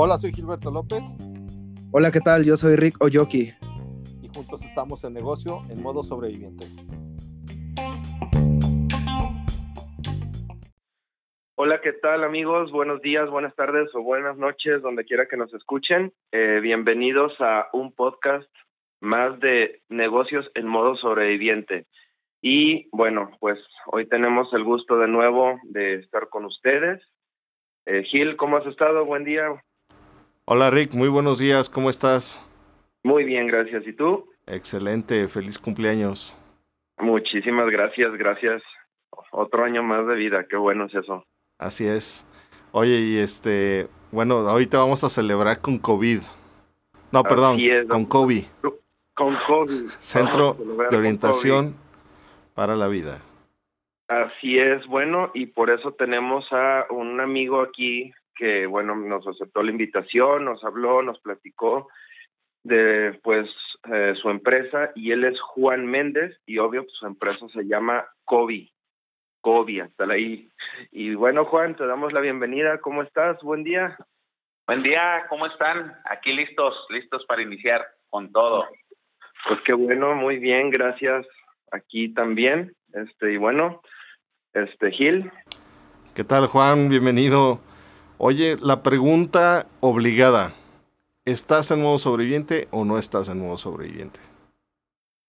Hola, soy Gilberto López. Hola, ¿qué tal? Yo soy Rick Oyoki. Y juntos estamos en negocio en modo sobreviviente. Hola, ¿qué tal amigos? Buenos días, buenas tardes o buenas noches, donde quiera que nos escuchen. Eh, bienvenidos a un podcast más de negocios en modo sobreviviente. Y bueno, pues hoy tenemos el gusto de nuevo de estar con ustedes. Eh, Gil, ¿cómo has estado? Buen día. Hola Rick, muy buenos días, ¿cómo estás? Muy bien, gracias. ¿Y tú? Excelente, feliz cumpleaños. Muchísimas gracias, gracias. Otro año más de vida, qué bueno es eso. Así es. Oye, y este, bueno, ahorita vamos a celebrar con COVID. No, perdón, con COVID. Con COVID. Centro de Orientación para la Vida. Así es, bueno, y por eso tenemos a un amigo aquí que, bueno, nos aceptó la invitación, nos habló, nos platicó de, pues, eh, su empresa y él es Juan Méndez y obvio, pues, su empresa se llama COVID. COVID, hasta ahí. Y bueno, Juan, te damos la bienvenida. ¿Cómo estás? Buen día. Buen día, ¿cómo están? Aquí listos, listos para iniciar con todo. Pues qué bueno, muy bien, gracias. Aquí también. Este, y bueno, este Gil. ¿Qué tal, Juan? Bienvenido. Oye, la pregunta obligada. ¿Estás en modo sobreviviente o no estás en modo sobreviviente?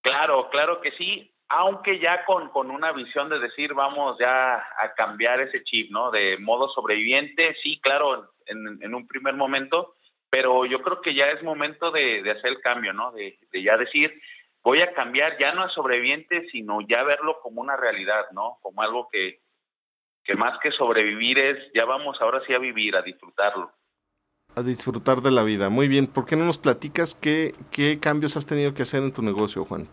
Claro, claro que sí, aunque ya con, con una visión de decir vamos ya a cambiar ese chip, ¿no? De modo sobreviviente, sí, claro, en, en un primer momento, pero yo creo que ya es momento de, de hacer el cambio, ¿no? De, de, ya decir, voy a cambiar ya no a sobreviviente, sino ya verlo como una realidad, ¿no? Como algo que, que más que sobrevivir es, ya vamos ahora sí a vivir, a disfrutarlo. A disfrutar de la vida. Muy bien, ¿por qué no nos platicas qué, qué cambios has tenido que hacer en tu negocio, Juan?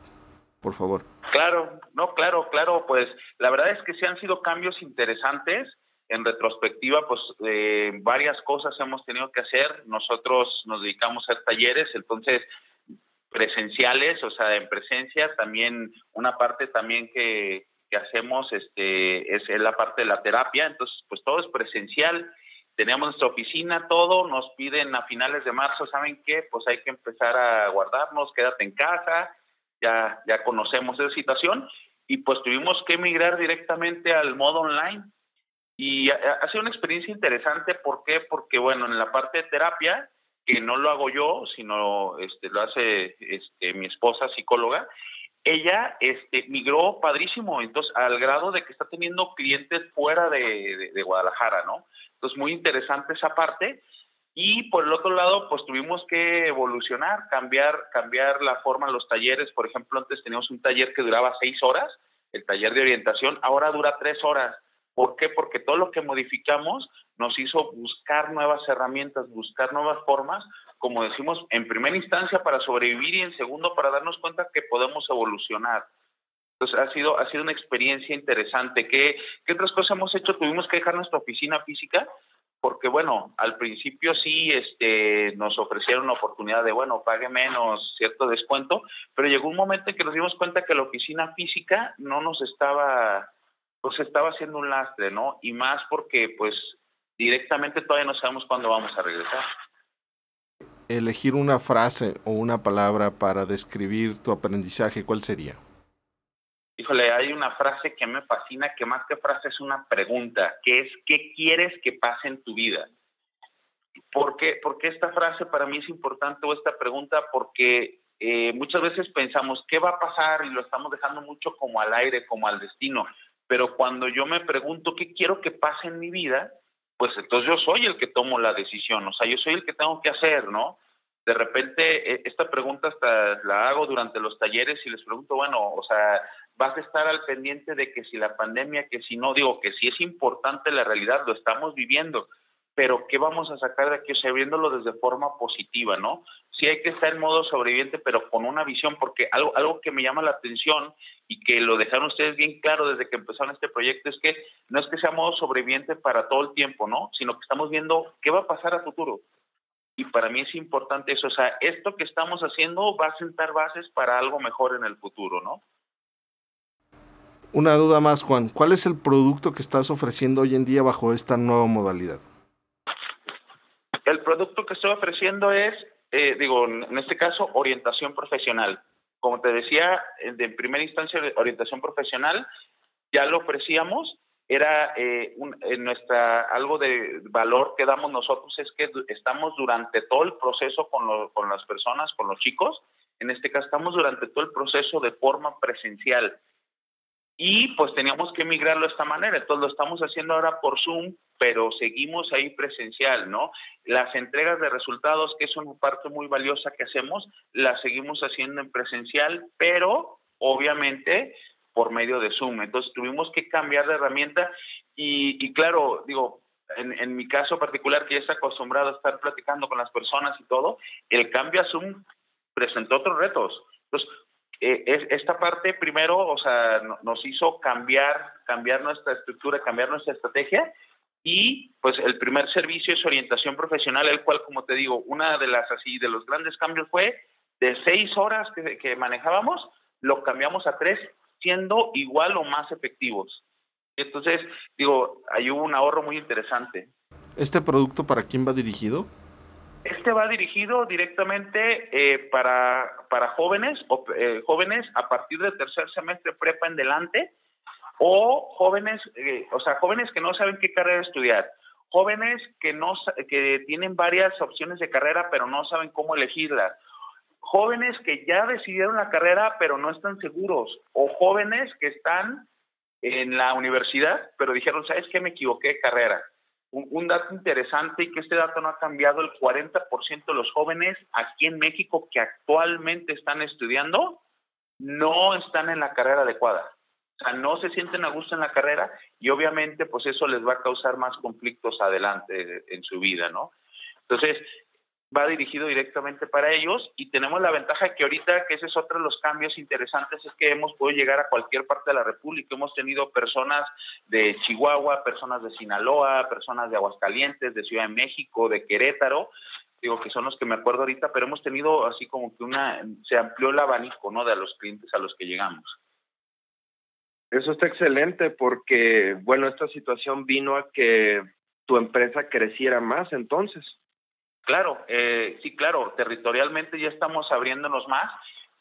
Por favor. Claro, no, claro, claro, pues la verdad es que sí han sido cambios interesantes. En retrospectiva, pues eh, varias cosas hemos tenido que hacer. Nosotros nos dedicamos a hacer talleres, entonces presenciales, o sea, en presencia, también una parte también que, que hacemos este es la parte de la terapia, entonces pues todo es presencial, tenemos nuestra oficina, todo, nos piden a finales de marzo, ¿saben qué? Pues hay que empezar a guardarnos, quédate en casa, ya, ya conocemos esa situación y pues tuvimos que emigrar directamente al modo online y ha, ha sido una experiencia interesante, ¿por qué? Porque bueno, en la parte de terapia, que no lo hago yo, sino este, lo hace este, mi esposa psicóloga, ella este, migró padrísimo, entonces al grado de que está teniendo clientes fuera de, de, de, Guadalajara, ¿no? Entonces muy interesante esa parte. Y por el otro lado, pues tuvimos que evolucionar, cambiar, cambiar la forma de los talleres. Por ejemplo, antes teníamos un taller que duraba seis horas, el taller de orientación, ahora dura tres horas. ¿Por qué? Porque todo lo que modificamos nos hizo buscar nuevas herramientas, buscar nuevas formas como decimos, en primera instancia para sobrevivir y en segundo para darnos cuenta que podemos evolucionar. Entonces ha sido, ha sido una experiencia interesante. ¿Qué, ¿Qué otras cosas hemos hecho? Tuvimos que dejar nuestra oficina física porque bueno, al principio sí este, nos ofrecieron una oportunidad de, bueno, pague menos cierto descuento, pero llegó un momento en que nos dimos cuenta que la oficina física no nos estaba, pues estaba haciendo un lastre, ¿no? Y más porque pues directamente todavía no sabemos cuándo vamos a regresar elegir una frase o una palabra para describir tu aprendizaje, ¿cuál sería? Híjole, hay una frase que me fascina, que más que frase es una pregunta, que es ¿qué quieres que pase en tu vida? ¿Por qué, Porque esta frase para mí es importante o esta pregunta? Porque eh, muchas veces pensamos qué va a pasar y lo estamos dejando mucho como al aire, como al destino. Pero cuando yo me pregunto qué quiero que pase en mi vida, pues entonces yo soy el que tomo la decisión, o sea, yo soy el que tengo que hacer, ¿no? De repente, e, esta pregunta hasta la hago durante los talleres y les pregunto, bueno, o sea, vas a estar al pendiente de que si la pandemia, que si no, digo que si es importante la realidad, lo estamos viviendo, pero ¿qué vamos a sacar de aquí? O sea, viéndolo desde forma positiva, ¿no? Sí hay que estar en modo sobreviviente, pero con una visión, porque algo, algo que me llama la atención y que lo dejaron ustedes bien claro desde que empezaron este proyecto es que no es que sea modo sobreviviente para todo el tiempo, ¿no? Sino que estamos viendo qué va a pasar a futuro. Y para mí es importante eso, o sea, esto que estamos haciendo va a sentar bases para algo mejor en el futuro, ¿no? Una duda más, Juan. ¿Cuál es el producto que estás ofreciendo hoy en día bajo esta nueva modalidad? El producto que estoy ofreciendo es, eh, digo, en este caso, orientación profesional. Como te decía, de primera instancia, orientación profesional, ya lo ofrecíamos, era eh, nuestra algo de valor que damos nosotros es que estamos durante todo el proceso con, con las personas, con los chicos, en este caso estamos durante todo el proceso de forma presencial y pues teníamos que migrarlo de esta manera. Entonces lo estamos haciendo ahora por Zoom, pero seguimos ahí presencial, ¿no? Las entregas de resultados, que es una parte muy valiosa que hacemos, las seguimos haciendo en presencial, pero obviamente por medio de Zoom. Entonces tuvimos que cambiar de herramienta y, claro, digo, en, en, mi caso particular, que ya está acostumbrado a estar platicando con las personas y todo, el cambio a Zoom presentó otros retos. Entonces, eh, esta parte primero, o sea, nos hizo cambiar, cambiar nuestra estructura, cambiar nuestra estrategia y pues el primer servicio es orientación profesional, el cual, como te digo, una de las así, de los grandes cambios fue de seis horas que, que manejábamos, lo cambiamos a tres, siendo igual o más efectivos. Entonces, digo, hay un ahorro muy interesante. ¿Este producto para quién va dirigido? Este va dirigido directamente eh, para, para jóvenes o eh, jóvenes a partir del tercer semestre prepa en delante o jóvenes, eh, o sea, jóvenes que no saben qué carrera estudiar, jóvenes que no que tienen varias opciones de carrera pero no saben cómo elegirla, jóvenes que ya decidieron la carrera pero no están seguros o jóvenes que están en la universidad pero dijeron, ¿sabes qué? Me equivoqué de carrera un, dato interesante y que este dato no ha cambiado, el 40% de los jóvenes aquí en México que actualmente están estudiando no están en la carrera adecuada. O sea, no se sienten a gusto en la carrera y obviamente pues eso les va a causar más conflictos adelante en su vida, ¿no? Entonces, va dirigido directamente para ellos y tenemos la ventaja que ahorita, que ese es otro de los cambios interesantes, es que hemos podido llegar a cualquier parte de la República. Hemos tenido personas de Chihuahua, personas de Sinaloa, personas de Aguascalientes, de Ciudad de México, de Querétaro, digo que son los que me acuerdo ahorita, pero hemos tenido así como que una, se amplió el abanico, ¿no? De los clientes a los que llegamos. Eso está excelente porque, bueno, esta situación vino a que tu empresa creciera más entonces. Claro, eh, sí, claro, territorialmente ya estamos abriéndonos más,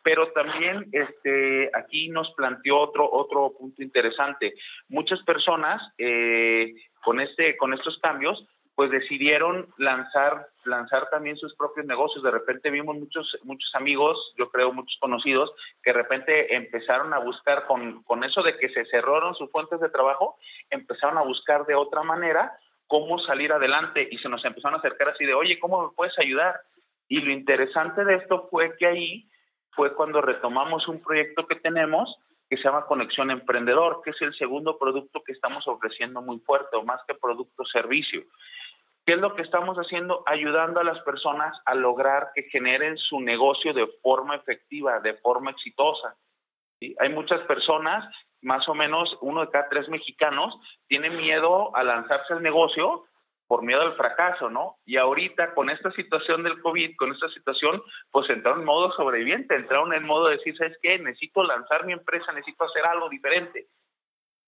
pero también este, aquí nos planteó otro, otro punto interesante. Muchas personas eh, con, este, con estos cambios pues decidieron lanzar lanzar también sus propios negocios. De repente vimos muchos muchos amigos, yo creo muchos conocidos, que de repente empezaron a buscar con, con eso de que se cerraron sus fuentes de trabajo, empezaron a buscar de otra manera cómo salir adelante y se nos empezaron a acercar así de, oye, ¿cómo me puedes ayudar? Y lo interesante de esto fue que ahí fue cuando retomamos un proyecto que tenemos que se llama Conexión Emprendedor, que es el segundo producto que estamos ofreciendo muy fuerte, o más que producto, servicio. ¿Qué es lo que estamos haciendo? Ayudando a las personas a lograr que generen su negocio de forma efectiva, de forma exitosa. Hay muchas personas más o menos uno de cada tres mexicanos tiene miedo a lanzarse al negocio por miedo al fracaso, ¿no? Y ahorita con esta situación del COVID, con esta situación, pues entraron en modo sobreviviente, entraron en modo de decir, ¿sabes qué? Necesito lanzar mi empresa, necesito hacer algo diferente.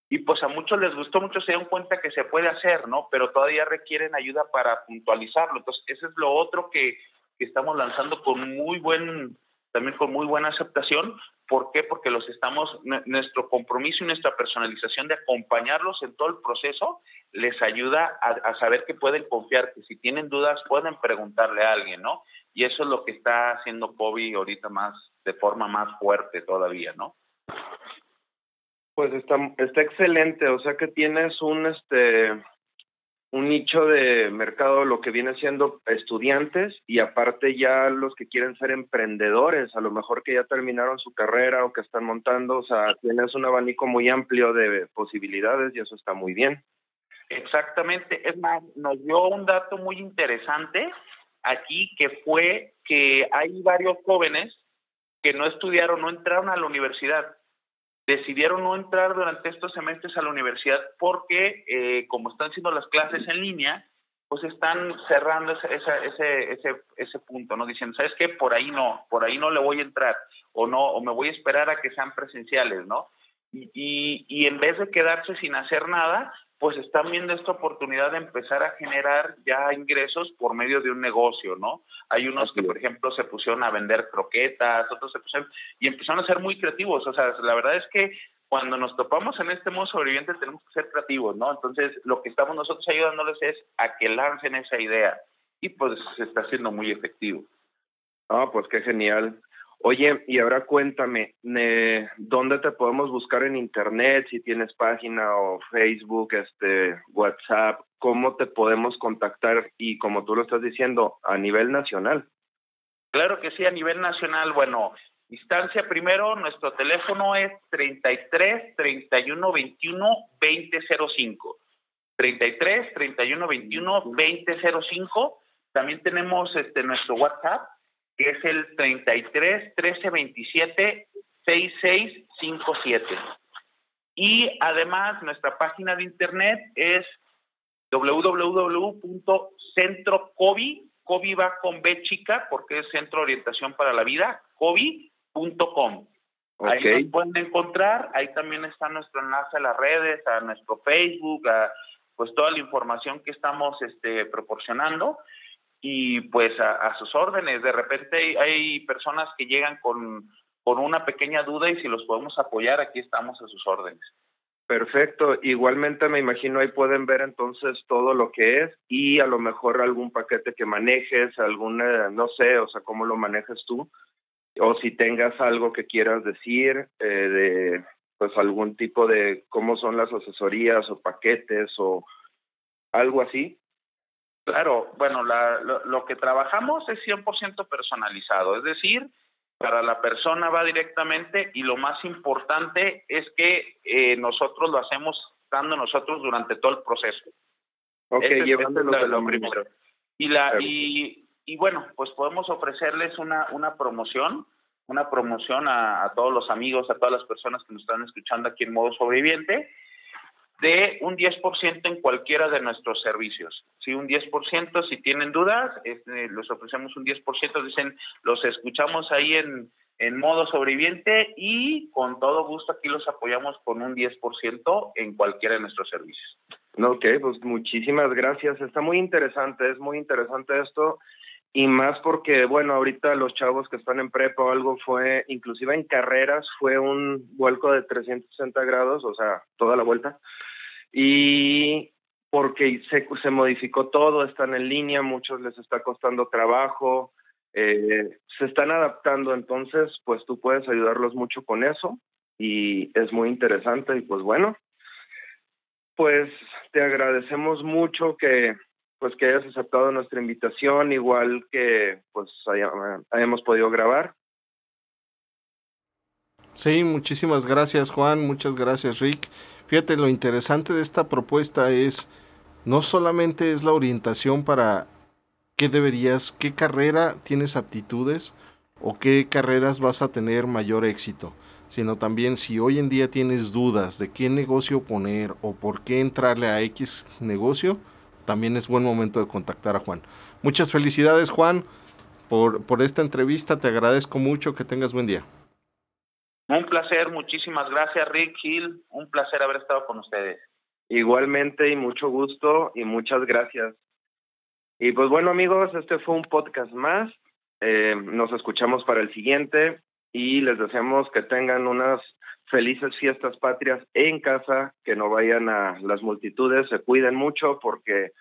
Y pues a muchos les gustó, muchos se dieron cuenta que se puede hacer, ¿no? Pero todavía requieren ayuda para puntualizarlo. Entonces, ese es lo otro que, que estamos lanzando con muy buen, también con muy buena aceptación, ¿Por qué? Porque los estamos, nuestro compromiso y nuestra personalización de acompañarlos en todo el proceso les ayuda a, saber que pueden confiar, que si tienen dudas pueden preguntarle a alguien, ¿no? Y eso es lo que está haciendo Kobe ahorita más, de forma más fuerte todavía, ¿no? Pues está, está excelente, o sea que tienes un, este, un nicho de mercado lo que viene siendo estudiantes y aparte ya los que quieren ser emprendedores, a lo mejor que ya terminaron su carrera o que están montando, o sea, tienes un abanico muy amplio de posibilidades y eso está muy bien. Exactamente, es más, nos dio un dato muy interesante aquí que fue que hay varios jóvenes que no estudiaron, no entraron a la universidad decidieron no entrar durante estos semestres a la universidad porque, eh, como están siendo las clases en línea, pues están cerrando ese, ese, ese, ese, punto, ¿no? Diciendo, ¿sabes qué? Por ahí no, por ahí no le voy a entrar, o no, o me voy a esperar a que sean presenciales, ¿no? y en vez de quedarse sin hacer nada, pues están viendo esta oportunidad de empezar a generar ya ingresos por medio de un negocio, ¿no? Hay unos que, por ejemplo, se pusieron a vender croquetas, otros se pusieron y empezaron a ser muy creativos. O sea, la verdad es que cuando nos topamos en este modo sobreviviente tenemos que ser creativos, ¿no? Entonces, lo que estamos nosotros ayudándoles es a que lancen esa idea y pues se está haciendo muy efectivo. Ah, pues qué genial. Oye, y ahora cuéntame, ¿dónde te podemos buscar en internet? Si tienes página o Facebook, este, WhatsApp, ¿cómo te podemos contactar? Y como tú lo estás diciendo, a nivel nacional. Claro que sí, a nivel nacional. Bueno, instancia primero, nuestro teléfono es 33 31 21 2005. 33 31 21 2005. También tenemos este nuestro WhatsApp que es el 33 13 27 66 57. Y además nuestra página de internet es www.centrocovi, COVID va con B chica porque es Centro Orientación para la Vida, covi.com. Ahí nos pueden encontrar, ahí también está nuestro enlace a las redes, a nuestro Facebook, a pues toda la información que estamos este, proporcionando y pues a, sus órdenes. De repente hay, personas que llegan con, con una pequeña duda y si los podemos apoyar, aquí estamos a sus órdenes. Perfecto. Igualmente me imagino ahí pueden ver entonces todo lo que es y a lo mejor algún paquete que manejes, alguna, no sé, o sea, cómo lo manejas tú, o si tengas algo que quieras decir eh, de, pues algún tipo de cómo son las asesorías o paquetes o algo así. Claro, bueno, la, lo, que trabajamos es 100% personalizado, es decir, para la persona va directamente y lo más importante es que eh, nosotros lo hacemos estando nosotros durante todo el proceso. Ok, llevándolo lo primero. Y, la, y, y bueno, pues podemos ofrecerles una, una promoción, una promoción a, a todos los amigos, a todas las personas que nos están escuchando aquí en modo sobreviviente de un 10% en cualquiera de nuestros servicios. Si un 10%, si tienen dudas, este, los ofrecemos un 10%, dicen, los escuchamos ahí en, en modo sobreviviente y con todo gusto aquí los apoyamos con un 10% en cualquiera de nuestros servicios. Ok, pues muchísimas gracias. Está muy interesante, es muy interesante esto y más porque, bueno, ahorita los chavos que están en prepa o algo fue, inclusive en carreras, fue un vuelco de 360 grados, o sea, toda la vuelta. Y porque se, se modificó todo, están en línea, muchos les está costando trabajo, eh, se están adaptando, entonces pues tú puedes ayudarlos mucho con eso y es muy interesante y pues bueno, pues te agradecemos mucho que pues que hayas aceptado nuestra invitación, igual que pues hayamos podido grabar. Sí, muchísimas gracias Juan, muchas gracias Rick. Fíjate, lo interesante de esta propuesta es, no solamente es la orientación para qué deberías, qué carrera tienes aptitudes o qué carreras vas a tener mayor éxito, sino también si hoy en día tienes dudas de qué negocio poner o por qué entrarle a X negocio, también es buen momento de contactar a Juan. Muchas felicidades Juan por, por esta entrevista, te agradezco mucho, que tengas buen día. Un placer, muchísimas gracias Rick Hill, un placer haber estado con ustedes. Igualmente y mucho gusto y muchas gracias. Y pues bueno amigos, este fue un podcast más. Eh, nos escuchamos para el siguiente y les deseamos que tengan unas felices fiestas patrias en casa, que no vayan a las multitudes, se cuiden mucho porque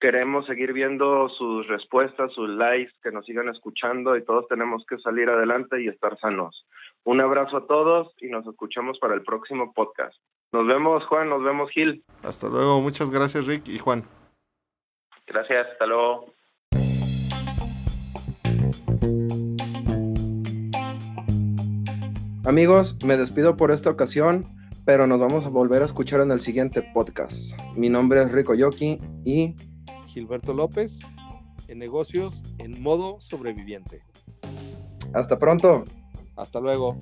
queremos seguir viendo sus respuestas, sus likes, que nos sigan escuchando y todos tenemos que salir adelante y estar sanos. Un abrazo a todos y nos escuchamos para el próximo podcast. Nos vemos, Juan, nos vemos, Gil. Hasta luego, muchas gracias, Rick y Juan. Gracias, hasta luego. Amigos, me despido por esta ocasión, pero nos vamos a volver a escuchar en el siguiente podcast. Mi nombre es Rico Yoki y Gilberto López en negocios en modo sobreviviente. Hasta pronto. Hasta luego.